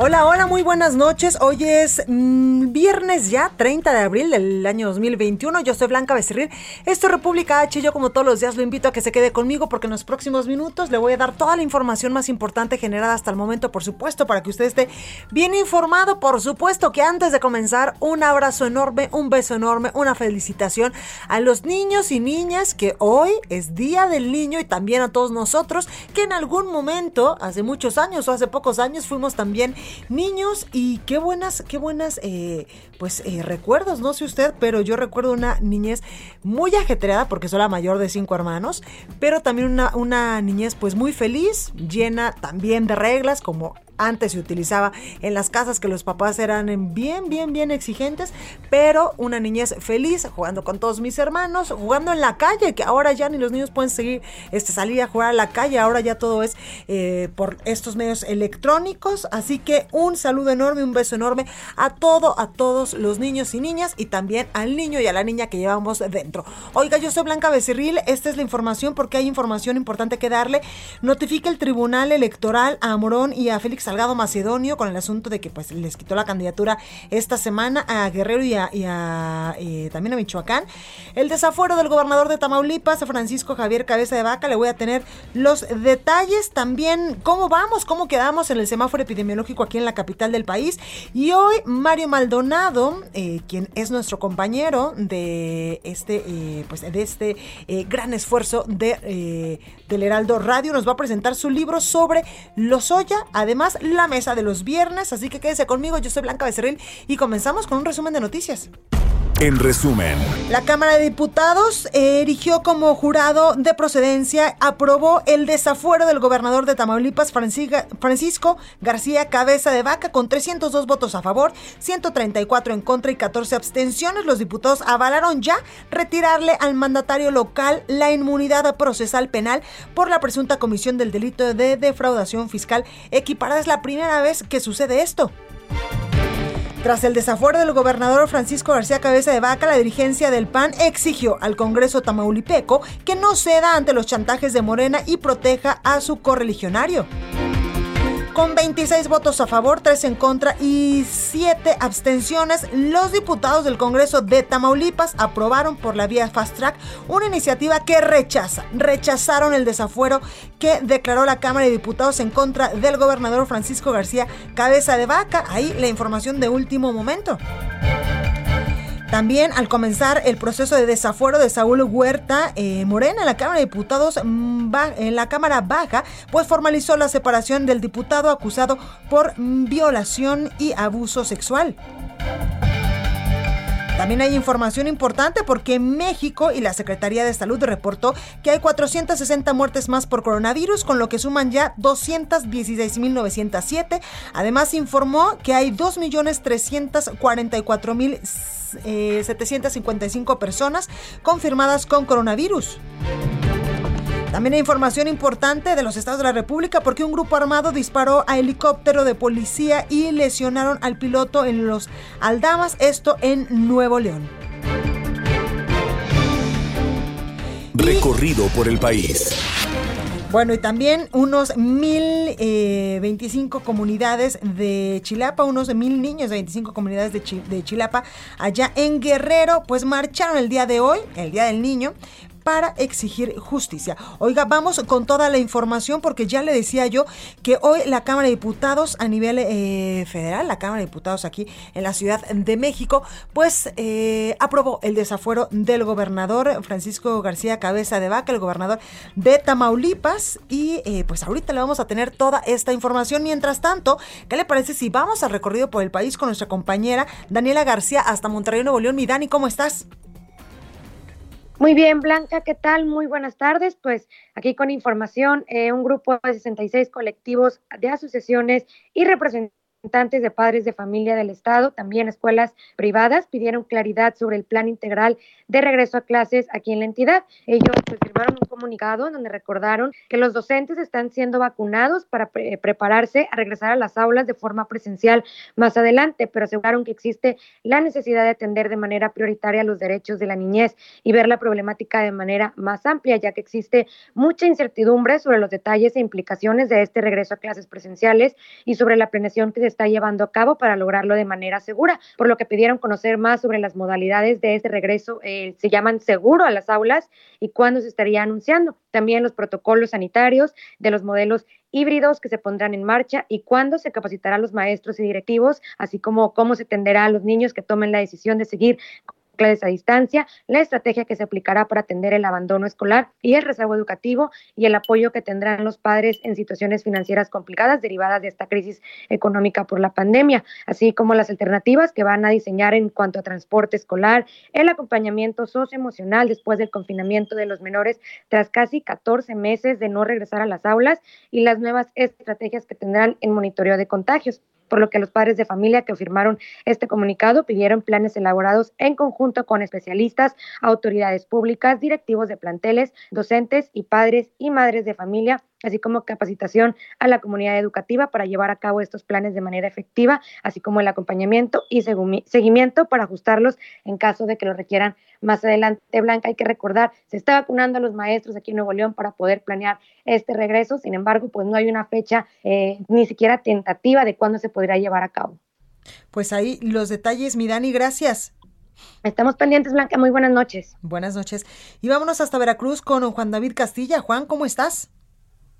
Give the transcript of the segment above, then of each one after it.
Hola, hola, muy buenas noches. Hoy es mm, viernes ya, 30 de abril del año 2021. Yo soy Blanca Becerril. Esto es República H. Yo como todos los días lo invito a que se quede conmigo porque en los próximos minutos le voy a dar toda la información más importante generada hasta el momento, por supuesto, para que usted esté bien informado. Por supuesto que antes de comenzar, un abrazo enorme, un beso enorme, una felicitación a los niños y niñas que hoy es Día del Niño y también a todos nosotros que en algún momento, hace muchos años o hace pocos años, fuimos también niños y qué buenas, qué buenas, eh, pues eh, recuerdos, no sé usted, pero yo recuerdo una niñez muy ajetreada porque soy la mayor de cinco hermanos, pero también una, una niñez pues muy feliz, llena también de reglas como antes se utilizaba en las casas que los papás eran bien, bien, bien exigentes, pero una niñez feliz, jugando con todos mis hermanos, jugando en la calle, que ahora ya ni los niños pueden seguir, este, salir a jugar a la calle, ahora ya todo es eh, por estos medios electrónicos, así que un saludo enorme, un beso enorme a todo, a todos los niños y niñas y también al niño y a la niña que llevamos dentro. Oiga, yo soy Blanca Becerril, esta es la información porque hay información importante que darle. Notifica el Tribunal Electoral a Morón y a Félix Salgado Macedonio con el asunto de que pues les quitó la candidatura esta semana a Guerrero y, a, eh, también a Michoacán. El desafuero del gobernador de Tamaulipas, Francisco Javier Cabeza de Vaca, le voy a tener los detalles también, cómo vamos, cómo quedamos en el semáforo epidemiológico aquí en la capital del país. Y hoy Mario Maldonado, eh, quien es nuestro compañero de este, eh, pues de este gran esfuerzo de, del Heraldo Radio, nos va a presentar su libro sobre Lozoya, además la mesa de los viernes, así que quédese conmigo, yo soy Blanca Becerril y comenzamos con un resumen de noticias. En resumen, la Cámara de Diputados erigió como jurado de procedencia, aprobó el desafuero del gobernador de Tamaulipas, Francisco García Cabeza de Vaca, con 302 votos a favor, 134 en contra y 14 abstenciones. Los diputados avalaron ya retirarle al mandatario local la inmunidad procesal penal por la presunta comisión del delito de defraudación fiscal equiparada. Es la primera vez que sucede esto. Tras el desafuero del gobernador Francisco García Cabeza de Vaca, la dirigencia del PAN exigió al Congreso tamaulipeco que no ceda ante los chantajes de Morena y proteja a su correligionario. Con 26 votos a favor, 3 en contra y 7 abstenciones, los diputados del Congreso de Tamaulipas aprobaron por la vía Fast Track una iniciativa que rechaza, rechazaron el desafuero que declaró la Cámara de Diputados en contra del gobernador Francisco García Cabeza de Vaca. Ahí la información de último momento. También al comenzar el proceso de desafuero de Saúl Huerta eh, Morena en la Cámara de Diputados, mm, en la Cámara Baja, pues formalizó la separación del diputado acusado por mm, violación y abuso sexual. También hay información importante porque México y la Secretaría de Salud reportó que hay 460 muertes más por coronavirus, con lo que suman ya 216.907. Además informó que hay 2.344.755 eh, personas confirmadas con coronavirus. También hay información importante de los estados de la República porque un grupo armado disparó a helicóptero de policía y lesionaron al piloto en los Aldamas, esto en Nuevo León. Recorrido por el país. Bueno, y también unos mil eh, veinticinco comunidades de Chilapa, unos mil niños de 25 comunidades de, de Chilapa, allá en Guerrero, pues marcharon el día de hoy, el Día del Niño, para exigir justicia. Oiga, vamos con toda la información porque ya le decía yo que hoy la Cámara de Diputados a nivel eh, federal, la Cámara de Diputados aquí en la Ciudad de México, pues eh, aprobó el desafuero del gobernador Francisco García Cabeza de Vaca, el gobernador de Tamaulipas. Y eh, pues ahorita le vamos a tener toda esta información. Mientras tanto, ¿qué le parece si vamos al recorrido por el país con nuestra compañera Daniela García hasta Monterrey, Nuevo León? Mi Dani, ¿cómo estás? Muy bien, Blanca, ¿qué tal? Muy buenas tardes. Pues aquí con información, eh, un grupo de 66 colectivos de asociaciones y representantes representantes de padres de familia del Estado, también escuelas privadas, pidieron claridad sobre el plan integral de regreso a clases aquí en la entidad. Ellos pues, firmaron un comunicado donde recordaron que los docentes están siendo vacunados para prepararse a regresar a las aulas de forma presencial más adelante, pero aseguraron que existe la necesidad de atender de manera prioritaria los derechos de la niñez y ver la problemática de manera más amplia, ya que existe mucha incertidumbre sobre los detalles e implicaciones de este regreso a clases presenciales y sobre la planeación que se está llevando a cabo para lograrlo de manera segura, por lo que pidieron conocer más sobre las modalidades de este regreso, eh, se llaman seguro a las aulas y cuándo se estaría anunciando. También los protocolos sanitarios de los modelos híbridos que se pondrán en marcha y cuándo se capacitará a los maestros y directivos, así como cómo se atenderá a los niños que tomen la decisión de seguir clases a distancia, la estrategia que se aplicará para atender el abandono escolar y el rezago educativo y el apoyo que tendrán los padres en situaciones financieras complicadas derivadas de esta crisis económica por la pandemia, así como las alternativas que van a diseñar en cuanto a transporte escolar, el acompañamiento socioemocional después del confinamiento de los menores tras casi 14 meses de no regresar a las aulas y las nuevas estrategias que tendrán en monitoreo de contagios por lo que los padres de familia que firmaron este comunicado pidieron planes elaborados en conjunto con especialistas, autoridades públicas, directivos de planteles, docentes y padres y madres de familia así como capacitación a la comunidad educativa para llevar a cabo estos planes de manera efectiva, así como el acompañamiento y seguimiento para ajustarlos en caso de que lo requieran más adelante. Blanca, hay que recordar, se está vacunando a los maestros aquí en Nuevo León para poder planear este regreso, sin embargo, pues no hay una fecha eh, ni siquiera tentativa de cuándo se podrá llevar a cabo. Pues ahí los detalles, mi Dani, gracias. Estamos pendientes, Blanca. Muy buenas noches. Buenas noches. Y vámonos hasta Veracruz con Juan David Castilla. Juan, ¿cómo estás?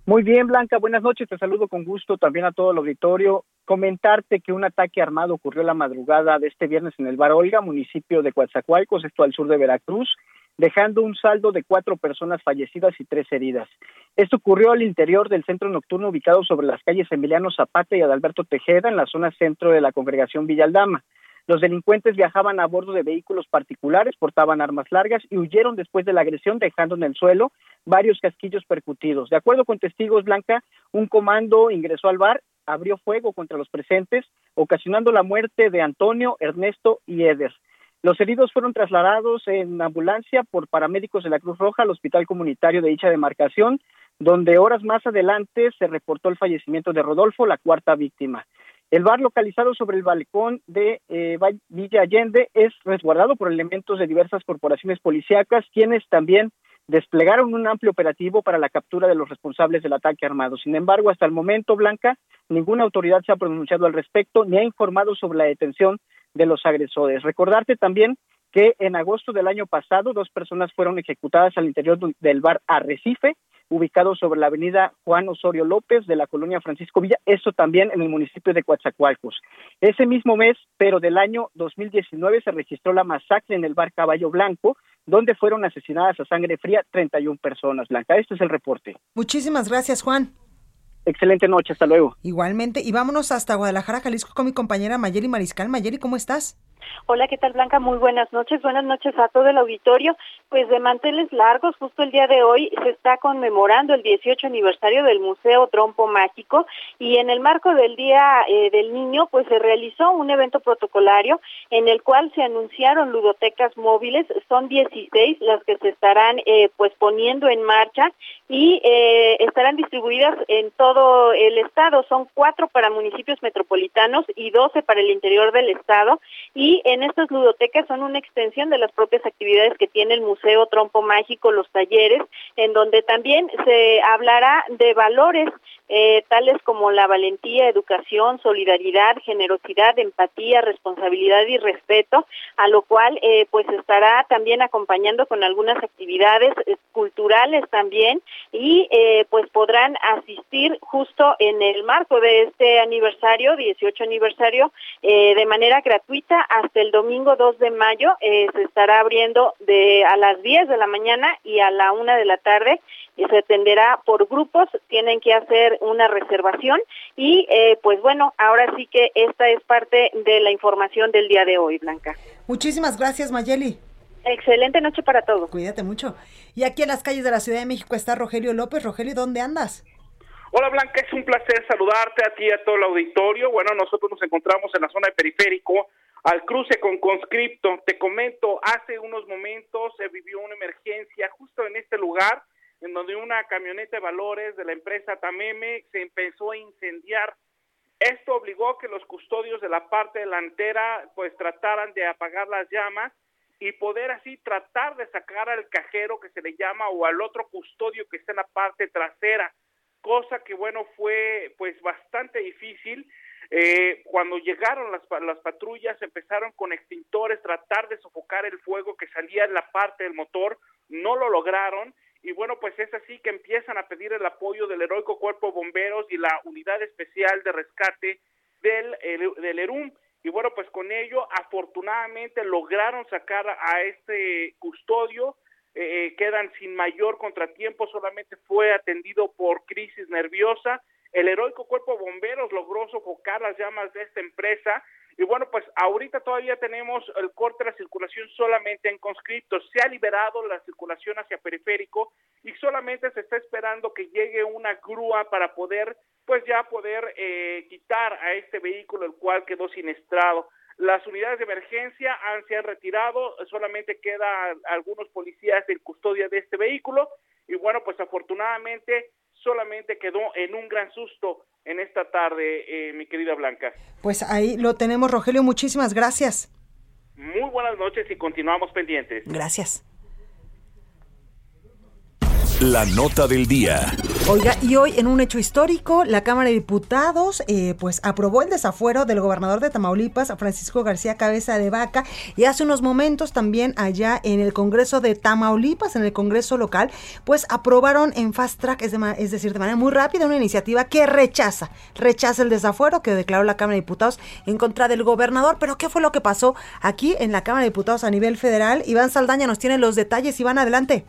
Muy bien, Blanca, buenas noches, te saludo con gusto también a todo el auditorio. Comentarte que un ataque armado ocurrió la madrugada de este viernes en el Bar Olga, municipio de Coatzacoalcos, esto al sur de Veracruz, dejando un saldo de cuatro personas fallecidas y tres heridas. Esto ocurrió al interior del centro nocturno ubicado sobre las calles Emiliano Zapata y Adalberto Tejeda, en la zona centro de la congregación Villaldama. Los delincuentes viajaban a bordo de vehículos particulares, portaban armas largas y huyeron después de la agresión, dejando en el suelo varios casquillos percutidos. De acuerdo con testigos, Blanca, un comando ingresó al bar, abrió fuego contra los presentes, ocasionando la muerte de Antonio, Ernesto y Eder. Los heridos fueron trasladados en ambulancia por paramédicos de la Cruz Roja al hospital comunitario de dicha demarcación, donde horas más adelante se reportó el fallecimiento de Rodolfo, la cuarta víctima. El bar localizado sobre el balcón de eh, Villa Allende es resguardado por elementos de diversas corporaciones policíacas, quienes también desplegaron un amplio operativo para la captura de los responsables del ataque armado. Sin embargo, hasta el momento, Blanca, ninguna autoridad se ha pronunciado al respecto ni ha informado sobre la detención de los agresores. Recordarte también que en agosto del año pasado dos personas fueron ejecutadas al interior del bar Arrecife, ubicado sobre la avenida Juan Osorio López de la colonia Francisco Villa, eso también en el municipio de Coatzacoalcos. Ese mismo mes, pero del año 2019, se registró la masacre en el bar Caballo Blanco, donde fueron asesinadas a sangre fría 31 personas. Blanca, este es el reporte. Muchísimas gracias, Juan. Excelente noche, hasta luego. Igualmente, y vámonos hasta Guadalajara, Jalisco, con mi compañera Mayeri Mariscal. Mayeri, ¿cómo estás? Hola, ¿qué tal Blanca? Muy buenas noches. Buenas noches a todo el auditorio. Pues de manteles largos, justo el día de hoy se está conmemorando el 18 aniversario del Museo Trompo Mágico y en el marco del Día eh, del Niño, pues se realizó un evento protocolario en el cual se anunciaron ludotecas móviles. Son 16 las que se estarán eh, pues poniendo en marcha y eh, estarán distribuidas en todo el estado. Son cuatro para municipios metropolitanos y 12 para el interior del estado y y en estas ludotecas son una extensión de las propias actividades que tiene el Museo Trompo Mágico, los talleres, en donde también se hablará de valores eh, tales como la valentía, educación, solidaridad, generosidad, empatía, responsabilidad y respeto, a lo cual eh, pues estará también acompañando con algunas actividades eh, culturales también y eh, pues podrán asistir justo en el marco de este aniversario, 18 aniversario, eh, de manera gratuita hasta el domingo 2 de mayo. Eh, se estará abriendo de a las 10 de la mañana y a la 1 de la tarde y se atenderá por grupos, tienen que hacer una reservación y eh, pues bueno, ahora sí que esta es parte de la información del día de hoy, Blanca. Muchísimas gracias, Mayeli. Excelente noche para todos. Cuídate mucho. Y aquí en las calles de la Ciudad de México está Rogelio López. Rogelio, ¿dónde andas? Hola Blanca, es un placer saludarte a ti y a todo el auditorio. Bueno, nosotros nos encontramos en la zona de periférico, al cruce con conscripto. Te comento, hace unos momentos se vivió una emergencia justo en este lugar, en donde una camioneta de valores de la empresa Tameme se empezó a incendiar. Esto obligó a que los custodios de la parte delantera pues trataran de apagar las llamas y poder así tratar de sacar al cajero que se le llama o al otro custodio que está en la parte trasera, cosa que bueno fue pues bastante difícil. Eh, cuando llegaron las, las patrullas empezaron con extintores tratar de sofocar el fuego que salía en la parte del motor, no lo lograron y bueno pues es así que empiezan a pedir el apoyo del heroico cuerpo de bomberos y la unidad especial de rescate del, el, del ERUM y bueno, pues con ello afortunadamente lograron sacar a este custodio, eh, quedan sin mayor contratiempo, solamente fue atendido por crisis nerviosa. El heroico cuerpo de bomberos logró sofocar las llamas de esta empresa y bueno, pues ahorita todavía tenemos el corte de la circulación solamente en conscriptos. Se ha liberado la circulación hacia periférico y solamente se está esperando que llegue una grúa para poder, pues ya poder eh, quitar a este vehículo el cual quedó siniestrado. Las unidades de emergencia han, se han retirado, solamente queda algunos policías en custodia de este vehículo y bueno, pues afortunadamente solamente quedó en un gran susto en esta tarde, eh, mi querida Blanca. Pues ahí lo tenemos, Rogelio. Muchísimas gracias. Muy buenas noches y continuamos pendientes. Gracias. La nota del día. Oiga, y hoy en un hecho histórico, la Cámara de Diputados eh, pues aprobó el desafuero del gobernador de Tamaulipas, Francisco García Cabeza de Vaca, y hace unos momentos también allá en el Congreso de Tamaulipas, en el Congreso local, pues aprobaron en fast track, es, es decir, de manera muy rápida, una iniciativa que rechaza, rechaza el desafuero que declaró la Cámara de Diputados en contra del gobernador. Pero ¿qué fue lo que pasó aquí en la Cámara de Diputados a nivel federal? Iván Saldaña nos tiene los detalles. Iván, adelante.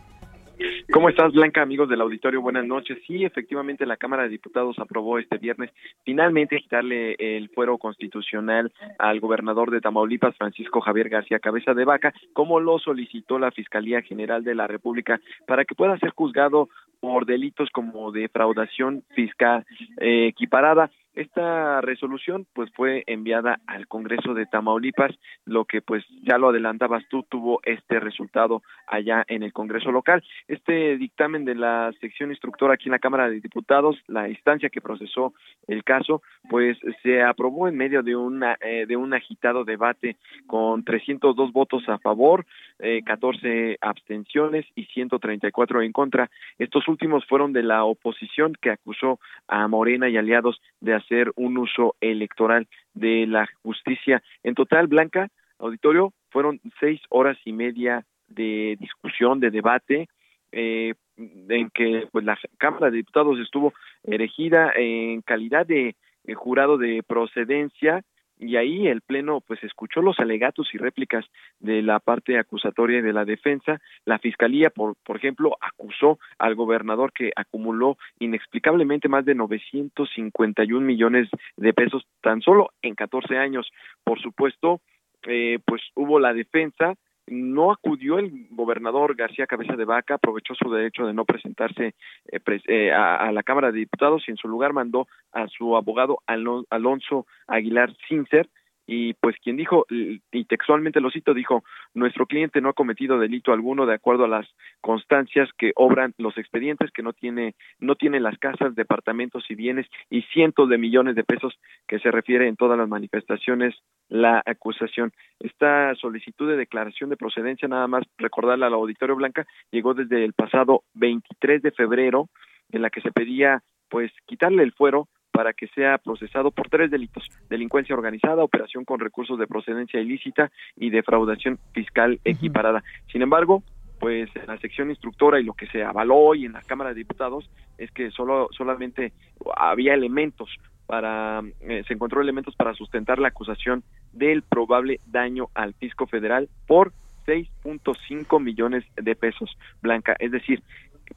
¿Cómo estás, Blanca, amigos del auditorio? Buenas noches. Sí, efectivamente, la Cámara de Diputados aprobó este viernes finalmente quitarle el fuero constitucional al gobernador de Tamaulipas, Francisco Javier García Cabeza de Vaca, como lo solicitó la Fiscalía General de la República, para que pueda ser juzgado por delitos como defraudación fiscal eh, equiparada. Esta resolución pues fue enviada al Congreso de Tamaulipas, lo que pues ya lo adelantabas tú, tuvo este resultado allá en el Congreso local. Este dictamen de la sección instructora aquí en la Cámara de Diputados, la instancia que procesó el caso, pues se aprobó en medio de una eh, de un agitado debate con 302 votos a favor, eh, 14 abstenciones y 134 en contra. Estos últimos fueron de la oposición que acusó a Morena y aliados de hacer un uso electoral de la justicia. En total, Blanca, auditorio, fueron seis horas y media de discusión, de debate, eh, en que pues la Cámara de Diputados estuvo erigida en calidad de eh, jurado de procedencia y ahí el pleno pues escuchó los alegatos y réplicas de la parte acusatoria y de la defensa. La fiscalía por por ejemplo acusó al gobernador que acumuló inexplicablemente más de 951 millones de pesos tan solo en 14 años. Por supuesto eh, pues hubo la defensa no acudió el gobernador García Cabeza de Vaca, aprovechó su derecho de no presentarse eh, eh, a, a, la Cámara de Diputados y en su lugar mandó a su abogado Alon Alonso Aguilar Cincer y pues quien dijo, y textualmente lo cito, dijo, nuestro cliente no ha cometido delito alguno de acuerdo a las constancias que obran los expedientes, que no tiene, no tiene las casas, departamentos y bienes y cientos de millones de pesos que se refiere en todas las manifestaciones la acusación. Esta solicitud de declaración de procedencia, nada más recordarla al Auditorio Blanca, llegó desde el pasado 23 de febrero, en la que se pedía pues quitarle el fuero para que sea procesado por tres delitos, delincuencia organizada, operación con recursos de procedencia ilícita y defraudación fiscal equiparada. Sin embargo, pues en la sección instructora y lo que se avaló hoy en la Cámara de Diputados es que solo solamente había elementos para eh, se encontró elementos para sustentar la acusación del probable daño al fisco federal por 6.5 millones de pesos blanca, es decir,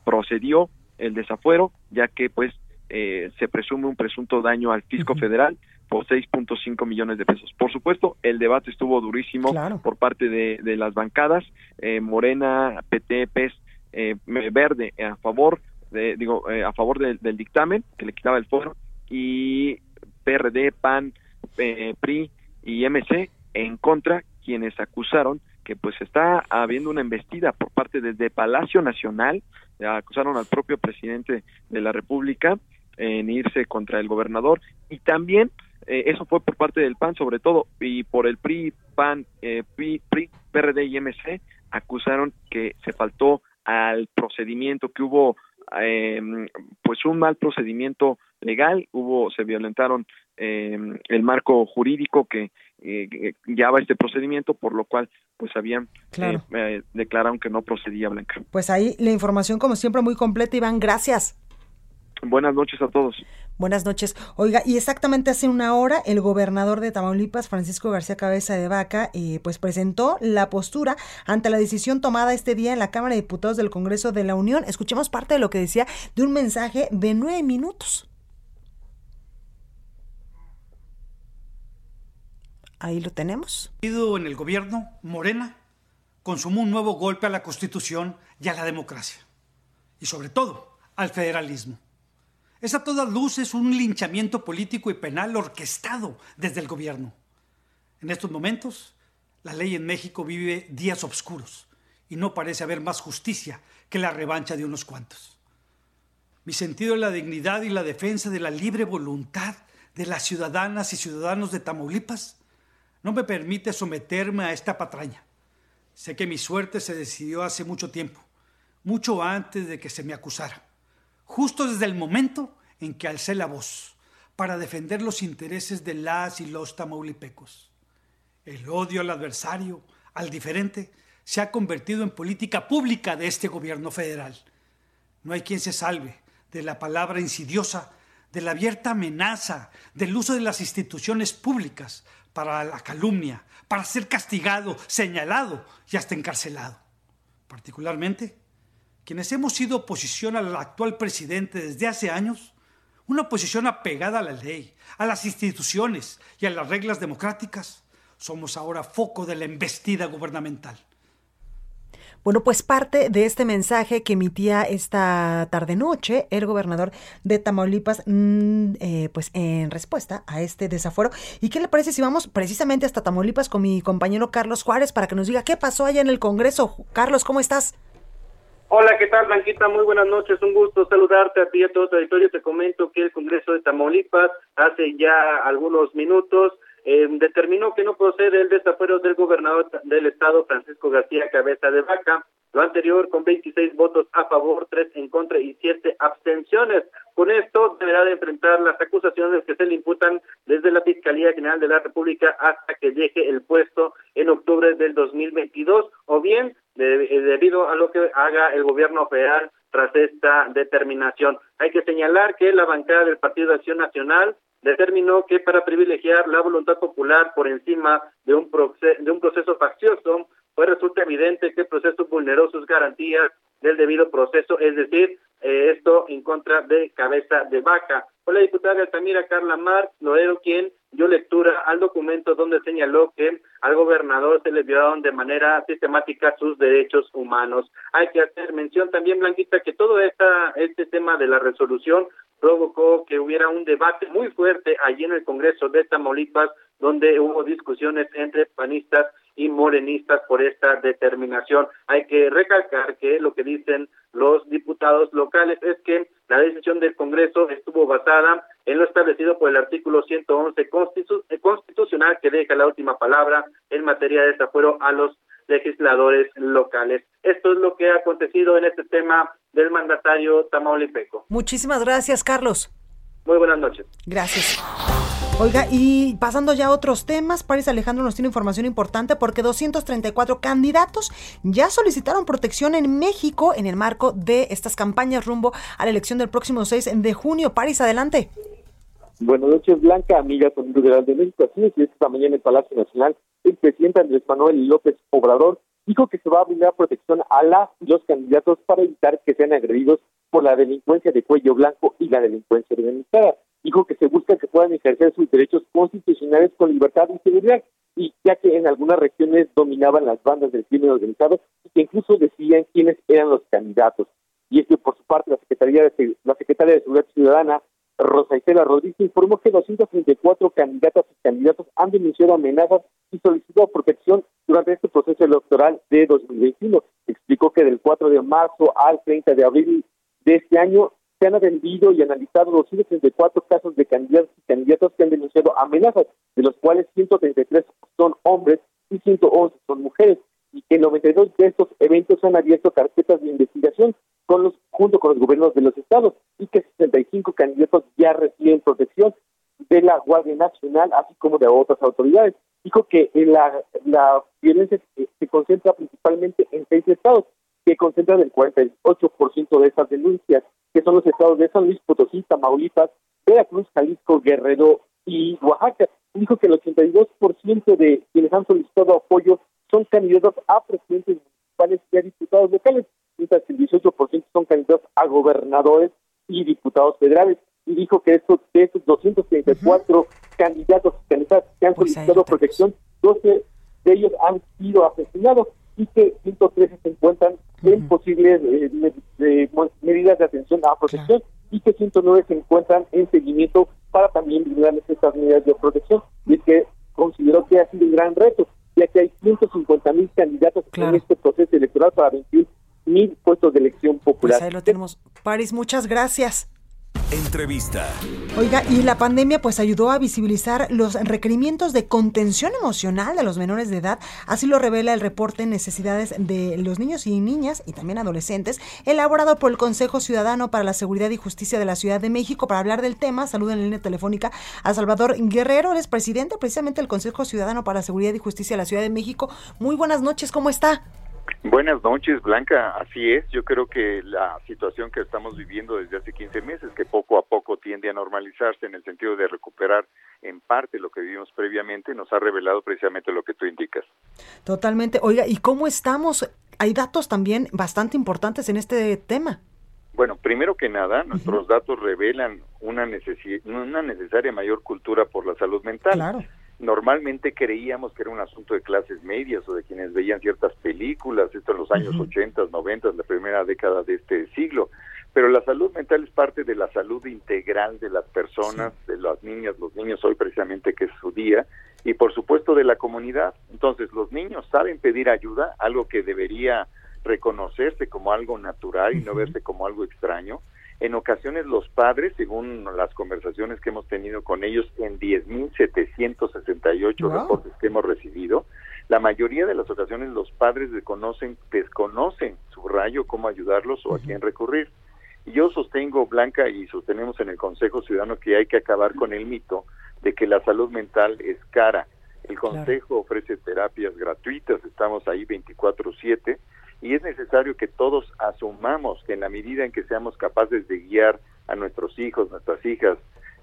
procedió el desafuero ya que pues eh, se presume un presunto daño al fisco federal por 6.5 millones de pesos. Por supuesto, el debate estuvo durísimo por parte de, las bancadas, eh, Morena, PT, PES, eh, Verde a favor, de, digo, a favor del dictamen que le quitaba el foro y PRD, PAN, PRI y MC en contra, quienes acusaron que pues está habiendo una embestida por parte desde Palacio Nacional, acusaron al propio presidente de la República en irse contra el gobernador. Y también eh, eso fue por parte del PAN sobre todo y por el PRI, PAN, eh, PRI, PRD y MC acusaron que se faltó al procedimiento que hubo em, pues un mal procedimiento legal hubo se violentaron em, el marco jurídico que eh, guiaba este procedimiento por lo cual pues habían eh, declararon que no procedía Blanca. Pues ahí la información como siempre muy completa Iván. Gracias Buenas noches a todos. Buenas noches. Oiga, y exactamente hace una hora el gobernador de Tamaulipas, Francisco García Cabeza de Vaca, eh, pues presentó la postura ante la decisión tomada este día en la Cámara de Diputados del Congreso de la Unión. Escuchemos parte de lo que decía de un mensaje de nueve minutos. Ahí lo tenemos. En el gobierno, Morena consumó un nuevo golpe a la Constitución y a la democracia. Y sobre todo, al federalismo. Es a todas luces un linchamiento político y penal orquestado desde el gobierno. En estos momentos, la ley en México vive días oscuros y no parece haber más justicia que la revancha de unos cuantos. Mi sentido de la dignidad y la defensa de la libre voluntad de las ciudadanas y ciudadanos de Tamaulipas no me permite someterme a esta patraña. Sé que mi suerte se decidió hace mucho tiempo, mucho antes de que se me acusara justo desde el momento en que alcé la voz para defender los intereses de las y los tamaulipecos. El odio al adversario, al diferente, se ha convertido en política pública de este gobierno federal. No hay quien se salve de la palabra insidiosa, de la abierta amenaza, del uso de las instituciones públicas para la calumnia, para ser castigado, señalado y hasta encarcelado. Particularmente, quienes hemos sido oposición al actual presidente desde hace años, una oposición apegada a la ley, a las instituciones y a las reglas democráticas, somos ahora foco de la embestida gubernamental. Bueno, pues parte de este mensaje que emitía esta tarde-noche el gobernador de Tamaulipas, mm, eh, pues en respuesta a este desafuero. ¿Y qué le parece si vamos precisamente hasta Tamaulipas con mi compañero Carlos Juárez para que nos diga qué pasó allá en el Congreso? Carlos, ¿cómo estás? Hola, ¿qué tal, Blanquita? Muy buenas noches. Un gusto saludarte a ti y a todo tu auditorio. Te comento que el Congreso de Tamaulipas hace ya algunos minutos eh, determinó que no procede el desafuero del gobernador del estado, Francisco García Cabeza de Vaca. Lo anterior con 26 votos a favor, 3 en contra y 7 abstenciones. Con esto deberá de enfrentar las acusaciones que se le imputan desde la Fiscalía General de la República hasta que deje el puesto en octubre del 2022 o bien eh, debido a lo que haga el gobierno federal tras esta determinación. Hay que señalar que la bancada del Partido de Acción Nacional determinó que para privilegiar la voluntad popular por encima de un, de un proceso faccioso, pues resulta evidente que el proceso vulneró sus garantías del debido proceso, es decir, eh, esto en contra de cabeza de vaca. Fue la diputada Altamira Carla Marx Loero quien dio lectura al documento donde señaló que al gobernador se le violaron de manera sistemática sus derechos humanos. Hay que hacer mención también, Blanquita, que todo esta, este tema de la resolución provocó que hubiera un debate muy fuerte allí en el Congreso de Tamaulipas donde hubo discusiones entre panistas y morenistas por esta determinación. Hay que recalcar que lo que dicen los diputados locales es que la decisión del Congreso estuvo basada en lo establecido por el artículo 111 constitucional que deja la última palabra en materia de desafuero a los legisladores locales. Esto es lo que ha acontecido en este tema del mandatario tamaulipeco. Muchísimas gracias, Carlos. Muy buenas noches. Gracias. Oiga, y pasando ya a otros temas, París Alejandro nos tiene información importante porque 234 candidatos ya solicitaron protección en México en el marco de estas campañas rumbo a la elección del próximo 6 de junio. París, adelante. Buenas noches, Blanca, amigas del de México. Así es, esta mañana en el Palacio Nacional, el presidente Andrés Manuel López Obrador dijo que se va a brindar protección a las y los candidatos para evitar que sean agredidos por la delincuencia de cuello blanco y la delincuencia organizada dijo que se busca que puedan ejercer sus derechos constitucionales con libertad y seguridad, y ya que en algunas regiones dominaban las bandas del crimen organizado y que incluso decían quiénes eran los candidatos. Y es que por su parte la Secretaría de, la Secretaria de Seguridad Ciudadana, Rosa Isela Rodríguez, informó que 234 candidatas y candidatos han denunciado amenazas y solicitado protección durante este proceso electoral de 2021. Explicó que del 4 de marzo al 30 de abril de este año se han atendido y analizado 234 casos de candidatos y que han denunciado amenazas, de los cuales 133 son hombres y 111 son mujeres, y que 92 de estos eventos han abierto carpetas de investigación con los, junto con los gobiernos de los estados, y que 65 candidatos ya reciben protección de la Guardia Nacional, así como de otras autoridades. Dijo que la violencia se concentra principalmente en seis estados, que concentran el 48% de esas denuncias que son los estados de San Luis Potosí, Tamaulipas, Veracruz, Jalisco, Guerrero y Oaxaca. Dijo que el 82% de quienes han solicitado apoyo son candidatos a presidentes municipales y a diputados locales, mientras que el 18% son candidatos a gobernadores y diputados federales. Y dijo que estos, de estos 234 candidatos y candidatas que han pues solicitado protección, 12 de ellos han sido asesinados y que 113 se encuentran en posibles eh, medidas de atención a protección y que 109 se encuentran en seguimiento para también brindarles estas medidas de protección. Y es que consideró que ha sido un gran reto, ya que hay 150 mil candidatos en este proceso electoral para 21 mil puestos de elección popular. Pues ahí lo tenemos. Paris, muchas gracias. Entrevista. Oiga, y la pandemia pues ayudó a visibilizar los requerimientos de contención emocional de los menores de edad, así lo revela el reporte Necesidades de los niños y niñas y también adolescentes, elaborado por el Consejo Ciudadano para la Seguridad y Justicia de la Ciudad de México. Para hablar del tema, saluda en línea telefónica a Salvador Guerrero, él es presidente precisamente del Consejo Ciudadano para la Seguridad y Justicia de la Ciudad de México. Muy buenas noches, ¿cómo está? Buenas noches, Blanca. Así es, yo creo que la situación que estamos viviendo desde hace 15 meses, que poco a poco tiende a normalizarse en el sentido de recuperar en parte lo que vivimos previamente, nos ha revelado precisamente lo que tú indicas. Totalmente. Oiga, ¿y cómo estamos? Hay datos también bastante importantes en este tema. Bueno, primero que nada, nuestros datos revelan una, una necesaria mayor cultura por la salud mental. Claro normalmente creíamos que era un asunto de clases medias o de quienes veían ciertas películas, esto en los años 80, 90, la primera década de este siglo. Pero la salud mental es parte de la salud integral de las personas, de las niñas, los niños hoy precisamente que es su día, y por supuesto de la comunidad. Entonces los niños saben pedir ayuda, algo que debería reconocerse como algo natural y no verse como algo extraño en ocasiones los padres, según las conversaciones que hemos tenido con ellos en 10.768 reportes que hemos recibido, la mayoría de las ocasiones los padres desconocen, desconocen su rayo, cómo ayudarlos o a quién recurrir. Y yo sostengo, Blanca, y sostenemos en el Consejo Ciudadano que hay que acabar con el mito de que la salud mental es cara. El Consejo ofrece terapias gratuitas, estamos ahí 24/7 y es necesario que todos asumamos que en la medida en que seamos capaces de guiar a nuestros hijos, nuestras hijas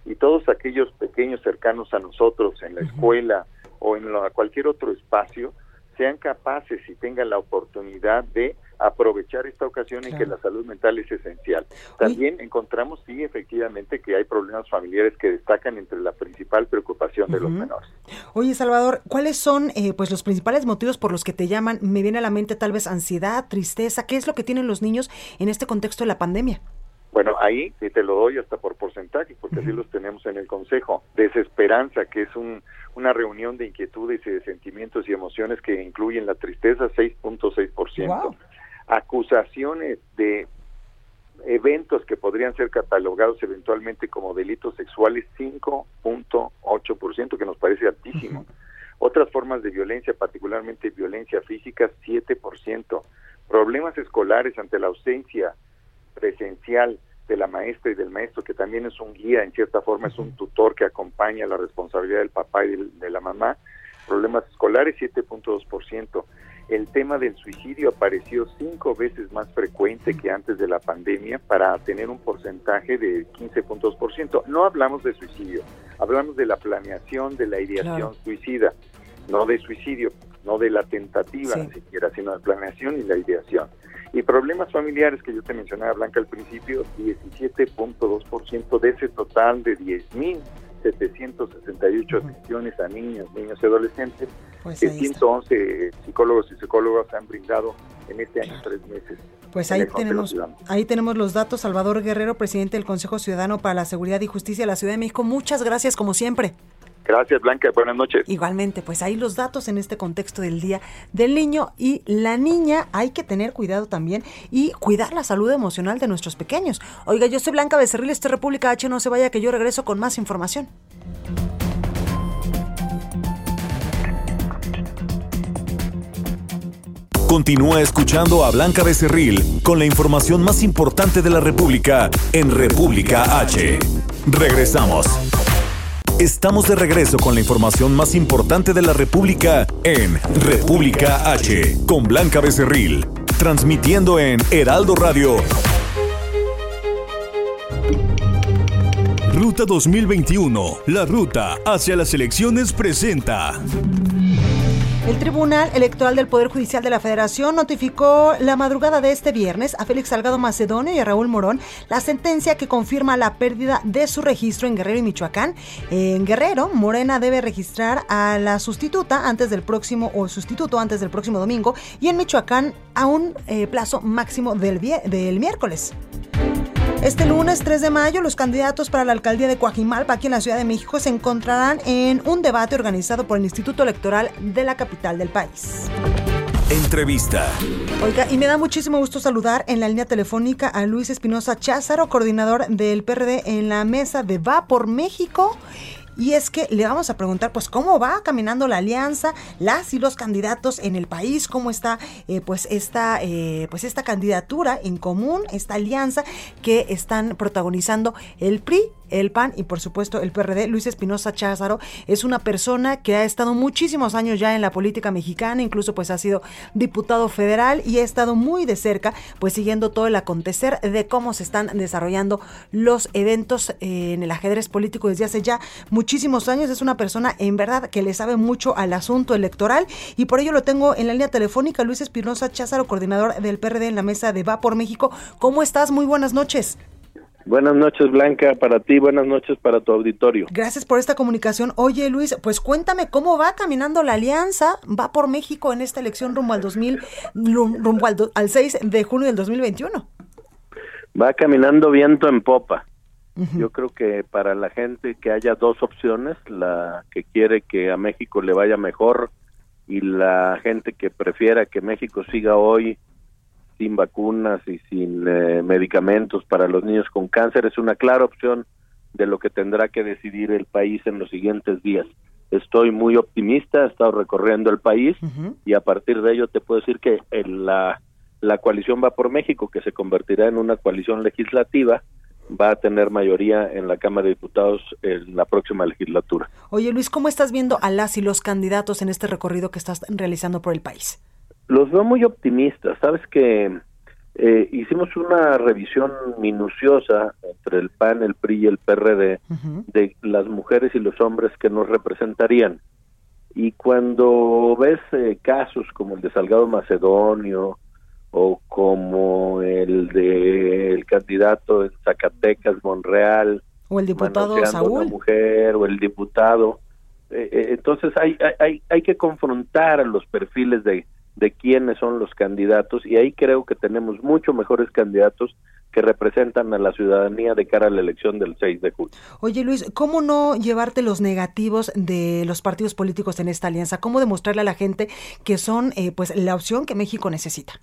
y todos aquellos pequeños cercanos a nosotros en la escuela o en cualquier otro espacio, sean capaces y tengan la oportunidad de aprovechar esta ocasión en que la salud mental es esencial. También encontramos, sí, efectivamente, que hay problemas familiares que destacan entre la principal preocupación de los menores. Oye, Salvador, ¿cuáles son eh, pues los principales motivos por los que te llaman? Me viene a la mente tal vez ansiedad, tristeza. ¿Qué es lo que tienen los niños en este contexto de la pandemia? Bueno, ahí te lo doy hasta por porcentaje, porque así los tenemos en el Consejo. Desesperanza, que es un, una reunión de inquietudes y de sentimientos y emociones que incluyen la tristeza, 6.6%. Acusaciones de eventos que podrían ser catalogados eventualmente como delitos sexuales, 5.8%, que nos parece altísimo. Otras formas de violencia, particularmente violencia física, 7%. Problemas escolares ante la ausencia presencial de la maestra y del maestro, que también es un guía, en cierta forma es un tutor que acompaña la responsabilidad del papá y de la mamá. Problemas escolares, 7.2%. El tema del suicidio apareció cinco veces más frecuente que antes de la pandemia para tener un porcentaje de 15.2%. No hablamos de suicidio, hablamos de la planeación de la ideación suicida, no de suicidio, no de la tentativa ni siquiera, sino de planeación y la ideación. Y problemas familiares que yo te mencionaba, Blanca, al principio, 17.2% de ese total de 10.768 atenciones a niños, niños y adolescentes, Pues que ahí está. 111 psicólogos y psicólogas han brindado en este año tres meses. Pues ahí tenemos, ahí tenemos los datos. Salvador Guerrero, presidente del Consejo Ciudadano para la Seguridad y Justicia de la Ciudad de México. Muchas gracias, como siempre. Gracias, Blanca. Buenas noches. Igualmente, pues ahí los datos en este contexto del Día del Niño y la niña. Hay que tener cuidado también y cuidar la salud emocional de nuestros pequeños. Oiga, yo soy Blanca Becerril, esto es República H. No se vaya que yo regreso con más información. Continúa escuchando a Blanca Becerril con la información más importante de la República en República H. Regresamos. Estamos de regreso con la información más importante de la República en República H con Blanca Becerril, transmitiendo en Heraldo Radio. Ruta 2021, la ruta hacia las elecciones presenta. El Tribunal Electoral del Poder Judicial de la Federación notificó la madrugada de este viernes a Félix Salgado Macedonio y a Raúl Morón la sentencia que confirma la pérdida de su registro en Guerrero y Michoacán. En Guerrero, Morena debe registrar a la sustituta antes del próximo o sustituto antes del próximo domingo y en Michoacán a un eh, plazo máximo del, del miércoles. Este lunes 3 de mayo, los candidatos para la alcaldía de Coajimalpa, aquí en la Ciudad de México, se encontrarán en un debate organizado por el Instituto Electoral de la capital del país. Entrevista. Oiga, y me da muchísimo gusto saludar en la línea telefónica a Luis Espinosa Cházaro, coordinador del PRD en la mesa de Va por México. Y es que le vamos a preguntar, pues, cómo va caminando la alianza, las y los candidatos en el país, cómo está, eh, pues, esta, eh, pues, esta candidatura en común, esta alianza que están protagonizando el PRI, el PAN y por supuesto el PRD. Luis Espinosa Cházaro es una persona que ha estado muchísimos años ya en la política mexicana, incluso pues ha sido diputado federal y ha estado muy de cerca pues siguiendo todo el acontecer de cómo se están desarrollando los eventos eh, en el ajedrez político desde hace ya muchísimos años. Es una persona en verdad que le sabe mucho al asunto electoral y por ello lo tengo en la línea telefónica. Luis Espinosa Cházaro, coordinador del PRD en la mesa de Va por México. ¿Cómo estás? Muy buenas noches. Buenas noches, Blanca, para ti, buenas noches para tu auditorio. Gracias por esta comunicación. Oye, Luis, pues cuéntame cómo va caminando la alianza, va por México en esta elección rumbo al 2000, rum- rumbo al, do- al 6 de junio del 2021. Va caminando viento en popa. Yo creo que para la gente que haya dos opciones, la que quiere que a México le vaya mejor y la gente que prefiera que México siga hoy sin vacunas y sin eh, medicamentos para los niños con cáncer es una clara opción de lo que tendrá que decidir el país en los siguientes días. Estoy muy optimista, he estado recorriendo el país y a partir de ello te puedo decir que el- la, la coalición va por México, que se convertirá en una coalición legislativa, va a tener mayoría en la Cámara de Diputados en la próxima legislatura. Oye, Luis, ¿cómo estás viendo a las y los candidatos en este recorrido que estás realizando por el país? Los veo muy optimistas. Sabes que eh, hicimos una revisión minuciosa entre el PAN, el PRI y el PRD de las mujeres y los hombres que nos representarían. Y cuando ves eh, casos como el de Salgado Macedonio o como el de el candidato en Zacatecas, Monreal, O el diputado una Saúl. mujer o el diputado. Eh, eh, entonces hay, hay- hay, hay que confrontar a los perfiles de, de quiénes son los candidatos y ahí creo que tenemos mucho mejores candidatos que representan a la ciudadanía de cara a la elección del 6 de julio. Oye Luis, ¿cómo no llevarte los negativos de los partidos políticos en esta alianza? ¿Cómo demostrarle a la gente que son eh, pues la opción que México necesita?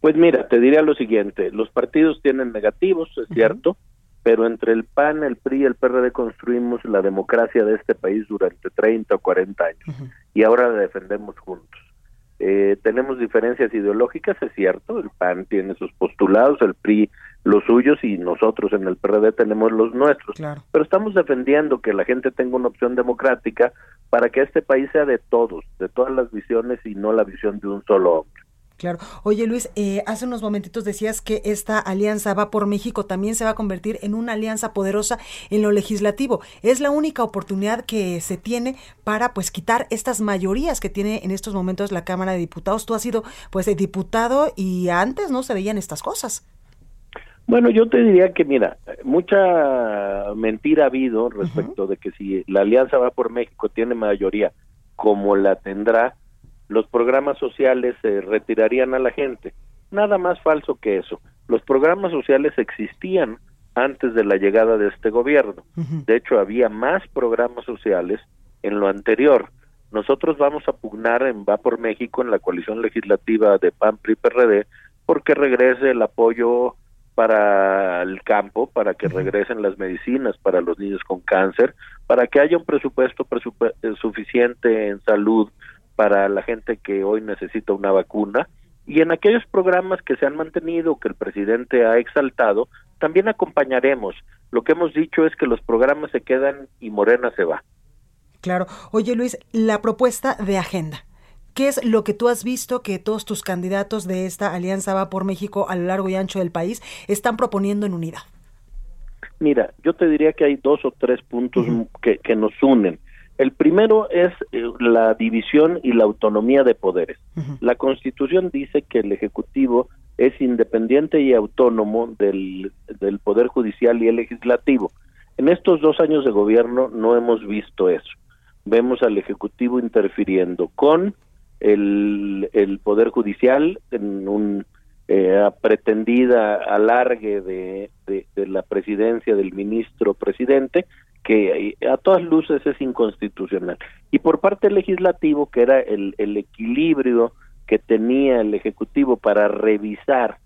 Pues mira, te diría lo siguiente, los partidos tienen negativos, es cierto, pero entre el PAN, el PRI y el PRD construimos la democracia de este país durante 30 o 40 años y ahora la defendemos juntos. Eh, tenemos diferencias ideológicas, es cierto, el PAN tiene sus postulados, el PRI los suyos y nosotros en el PRD tenemos los nuestros. Pero estamos defendiendo que la gente tenga una opción democrática para que este país sea de todos, de todas las visiones y no la visión de un solo hombre. Claro. Oye Luis, eh, hace unos momentitos decías que esta alianza va por México también se va a convertir en una alianza poderosa en lo legislativo. Es la única oportunidad que se tiene para pues quitar estas mayorías que tiene en estos momentos la Cámara de Diputados. Tú has sido pues diputado y antes no se veían estas cosas. Bueno, yo te diría que mira, mucha mentira ha habido respecto de que si la alianza va por México tiene mayoría como la tendrá los programas sociales se retirarían a la gente. Nada más falso que eso. Los programas sociales existían antes de la llegada de este gobierno. De hecho, había más programas sociales en lo anterior. Nosotros vamos a pugnar en Va por México en la coalición legislativa de PAN PRI PRD porque regrese el apoyo para el campo, para que regresen las medicinas para los niños con cáncer, para que haya un presupuesto eh, suficiente en salud para la gente que hoy necesita una vacuna y en aquellos programas que se han mantenido, que el presidente ha exaltado, también acompañaremos. Lo que hemos dicho es que los programas se quedan y Morena se va. Claro. Oye Luis, la propuesta de agenda. ¿Qué es lo que tú has visto que todos tus candidatos de esta Alianza Va por México a lo largo y ancho del país están proponiendo en unidad? Mira, yo te diría que hay dos o tres puntos que, que nos unen. El primero es eh, la división y la autonomía de poderes. La Constitución dice que el Ejecutivo es independiente y autónomo del, del Poder Judicial y el Legislativo. En estos dos años de gobierno no hemos visto eso. Vemos al Ejecutivo interfiriendo con el, el Poder Judicial en un eh, pretendida alargue de, de, de la presidencia del ministro presidente que a todas luces es inconstitucional. Y por parte del legislativo, que era el, el equilibrio que tenía el Ejecutivo para revisar,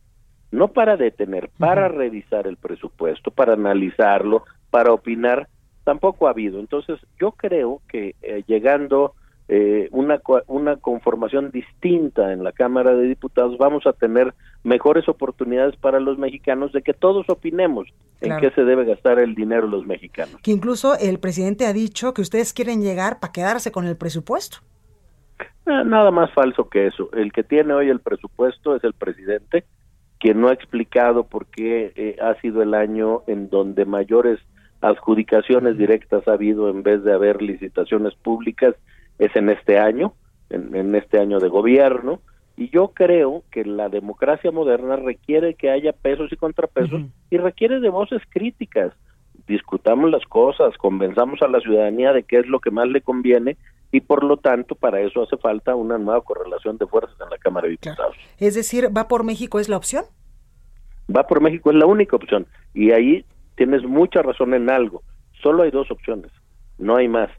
no para detener, para revisar el presupuesto, para analizarlo, para opinar, tampoco ha habido. Entonces, yo creo que eh, llegando eh, una, una conformación distinta en la Cámara de Diputados, vamos a tener mejores oportunidades para los mexicanos de que todos opinemos en qué se debe gastar el dinero los mexicanos. Que incluso el presidente ha dicho que ustedes quieren llegar para quedarse con el presupuesto. Ah, nada más falso que eso. El que tiene hoy el presupuesto es el presidente, quien no ha explicado por qué eh, ha sido el año en donde mayores adjudicaciones directas ha habido en vez de haber licitaciones públicas es en este año, en, este año de gobierno, y yo creo que la democracia moderna requiere que haya pesos y contrapesos y requiere de voces críticas. Discutamos las cosas, convenzamos a la ciudadanía de qué es lo que más le conviene y por lo tanto para eso hace falta una nueva correlación de fuerzas en la Cámara de Diputados. Es decir, ¿va por México es la opción? Va por México es la única opción y ahí tienes mucha razón en algo. Solo hay dos opciones, no hay más.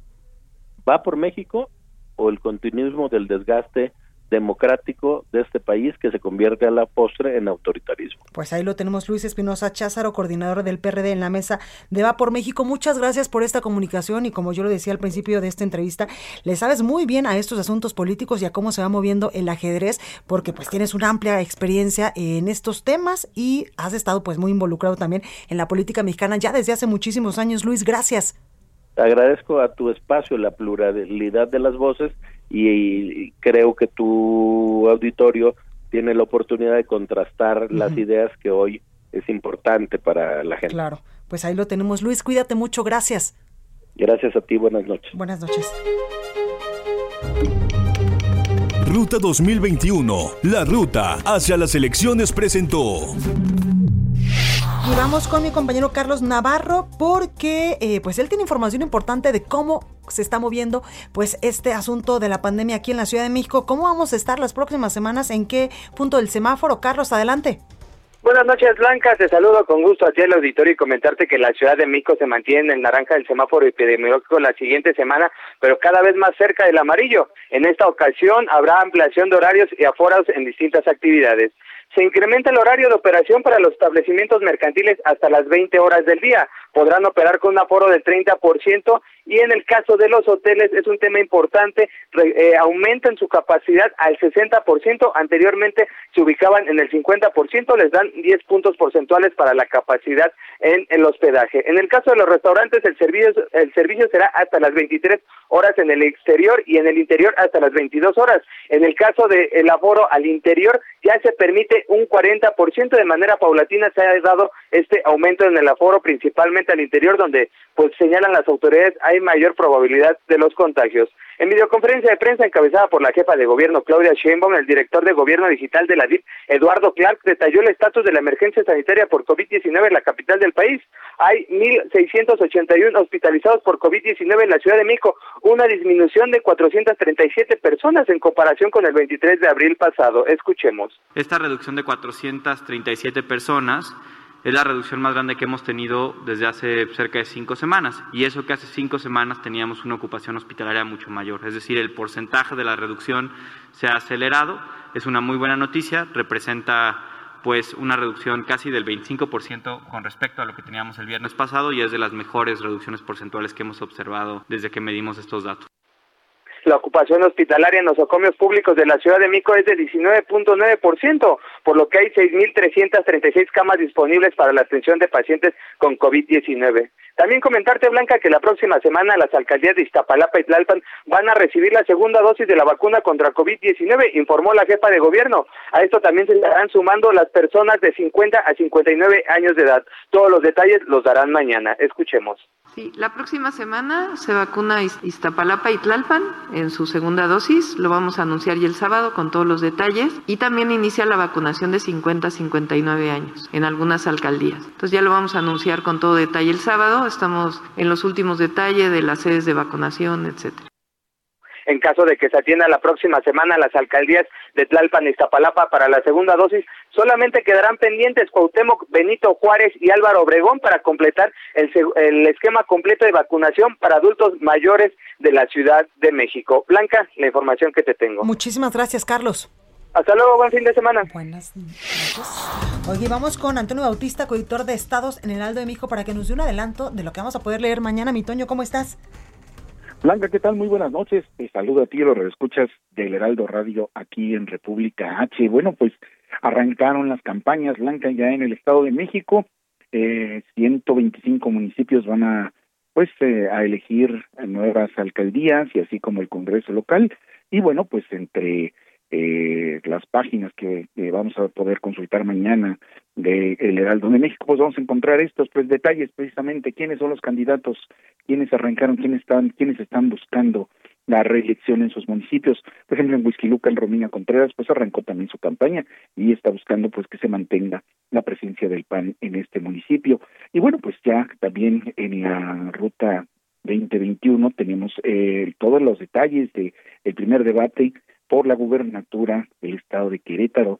¿Va por México o el continuismo del desgaste democrático de este país que se convierte a la postre en autoritarismo. Pues ahí lo tenemos Luis Espinosa Cházaro, coordinador del PRD en la mesa de Va por México. Muchas gracias por esta comunicación y como yo lo decía al principio de esta entrevista, le sabes muy bien a estos asuntos políticos y a cómo se va moviendo el ajedrez porque pues tienes una amplia experiencia en estos temas y has estado pues muy involucrado también en la política mexicana ya desde hace muchísimos años. Luis, gracias agradezco a tu espacio la pluralidad de las voces y, creo que tu auditorio tiene la oportunidad de contrastar las ideas que hoy es importante para la gente. Claro, pues ahí lo tenemos. Luis, cuídate mucho, gracias. Gracias a ti, buenas noches. Buenas noches. Ruta 2021, la ruta hacia las elecciones presentó. Y vamos con mi compañero Carlos Navarro porque eh, pues él tiene información importante de cómo se está moviendo pues este asunto de la pandemia aquí en la Ciudad de México. ¿Cómo vamos a estar las próximas semanas? ¿En qué punto del semáforo? Carlos, adelante. Buenas noches, Blanca. Te saludo con gusto a ti el auditorio y comentarte que la Ciudad de México se mantiene en el naranja del semáforo epidemiológico la siguiente semana, pero cada vez más cerca del amarillo. En esta ocasión habrá ampliación de horarios y aforos en distintas actividades. Se incrementa el horario de operación para los establecimientos mercantiles hasta las 20 horas del día. Podrán operar con un aforo del 30% y en el caso de los hoteles es un tema importante, eh, aumentan su capacidad al 60%, anteriormente se ubicaban en el 50%, les dan 10 puntos porcentuales para la capacidad en el hospedaje. En el caso de los restaurantes, el servicio, el servicio será hasta las 23 horas en el exterior y en el interior hasta las 22 horas. En el caso del el aforo al interior, ya se permite un 40%, de manera paulatina se ha dado este aumento en el aforo, principalmente al interior, donde pues señalan las autoridades hay mayor probabilidad de los contagios. En videoconferencia de prensa encabezada por la jefa de gobierno Claudia Sheinbaum, el director de gobierno digital de la DIP, Eduardo Clark, detalló el estatus de la emergencia sanitaria por COVID-19 en la capital del país. Hay 1.681 hospitalizados por COVID-19 en la Ciudad de México, una disminución de 437 personas en comparación con el 23 de abril pasado. Escuchemos. Esta reducción de 437 personas es la reducción más grande que hemos tenido desde hace cerca de cinco semanas. Y eso que hace cinco semanas teníamos una ocupación hospitalaria mucho mayor. Es decir, el porcentaje de la reducción se ha acelerado. Es una muy buena noticia. Representa pues una reducción casi del 25% con respecto a lo que teníamos el viernes pasado y es de las mejores reducciones porcentuales que hemos observado desde que medimos estos datos. La ocupación hospitalaria en nosocomios públicos de la Ciudad de México es de 19.9%, por lo que hay 6.336 camas disponibles para la atención de pacientes con COVID-19. También comentarte, Blanca, que la próxima semana las alcaldías de Iztapalapa y Tlalpan van a recibir la segunda dosis de la vacuna contra COVID-19, informó la jefa de gobierno. A esto también se estarán sumando las personas de 50 a 59 años de edad. Todos los detalles los darán mañana. Escuchemos. Sí, la próxima semana se vacuna Iztapalapa y Tlalpan en su segunda dosis. Lo vamos a anunciar ya el sábado con todos los detalles. Y también inicia la vacunación de 50 a 59 años en algunas alcaldías. Entonces ya lo vamos a anunciar con todo detalle el sábado estamos en los últimos detalles de las sedes de vacunación, etcétera. En caso de que se atienda la próxima semana las alcaldías de Tlalpan y Iztapalapa para la segunda dosis, solamente quedarán pendientes Cuauhtémoc, Benito Juárez y Álvaro Obregón para completar el, el esquema completo de vacunación para adultos mayores de la Ciudad de México. Blanca, la información que te tengo. Muchísimas gracias, Carlos. Hasta luego, buen fin de semana. Buenas noches. Oye, vamos con Antonio Bautista, coeditor de Estados en el Aldo de Mijo, para que nos dé un adelanto de lo que vamos a poder leer mañana. Mi Toño, ¿cómo estás? Blanca, ¿qué tal? Muy buenas noches. Te saludo a ti, los escuchas del Heraldo Radio aquí en República H. Bueno, pues arrancaron las campañas, Blanca, ya en el Estado de México. Eh, 125 municipios van a pues eh, a elegir nuevas alcaldías y así como el Congreso local. Y bueno, pues entre eh, las páginas que, vamos a poder consultar mañana de El Heraldo de México, pues vamos a encontrar estos pues detalles precisamente, quiénes son los candidatos, quiénes arrancaron, quiénes están, quiénes están buscando la reelección en sus municipios. Por ejemplo, en Huizquiluca, en Romina Contreras, pues arrancó también su campaña y está buscando pues que se mantenga la presencia del PAN en este municipio. Y bueno, pues ya también en la ruta 2021 tenemos eh, todos los detalles de el primer debate por la gubernatura del estado de Querétaro,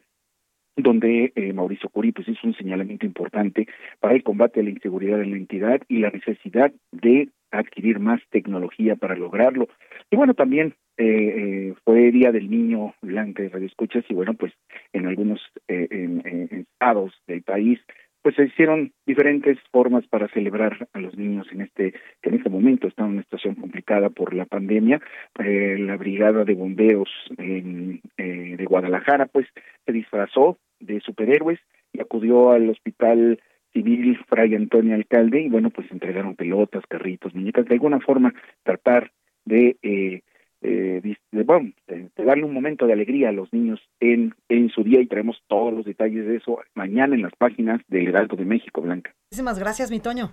donde eh, Mauricio Curi pues hizo un señalamiento importante para el combate a la inseguridad en la entidad y la necesidad de adquirir más tecnología para lograrlo. Y bueno, también eh, eh, fue Día del Niño Blanca de Radio Escuchas y bueno, pues en algunos estados del país pues se hicieron diferentes formas para celebrar a los niños en este que en este momento. Están en una situación complicada por la pandemia eh, la brigada de bomberos eh, de Guadalajara pues se disfrazó de superhéroes y acudió al hospital civil Fray Antonio Alcalde y bueno pues entregaron pelotas carritos muñecas de alguna forma tratar de eh, eh, de, bueno, darle un momento de alegría a los niños en, en su día y traemos todos los detalles de eso mañana en las páginas del Heraldo de México, Blanca. Muchísimas gracias, mi Toño.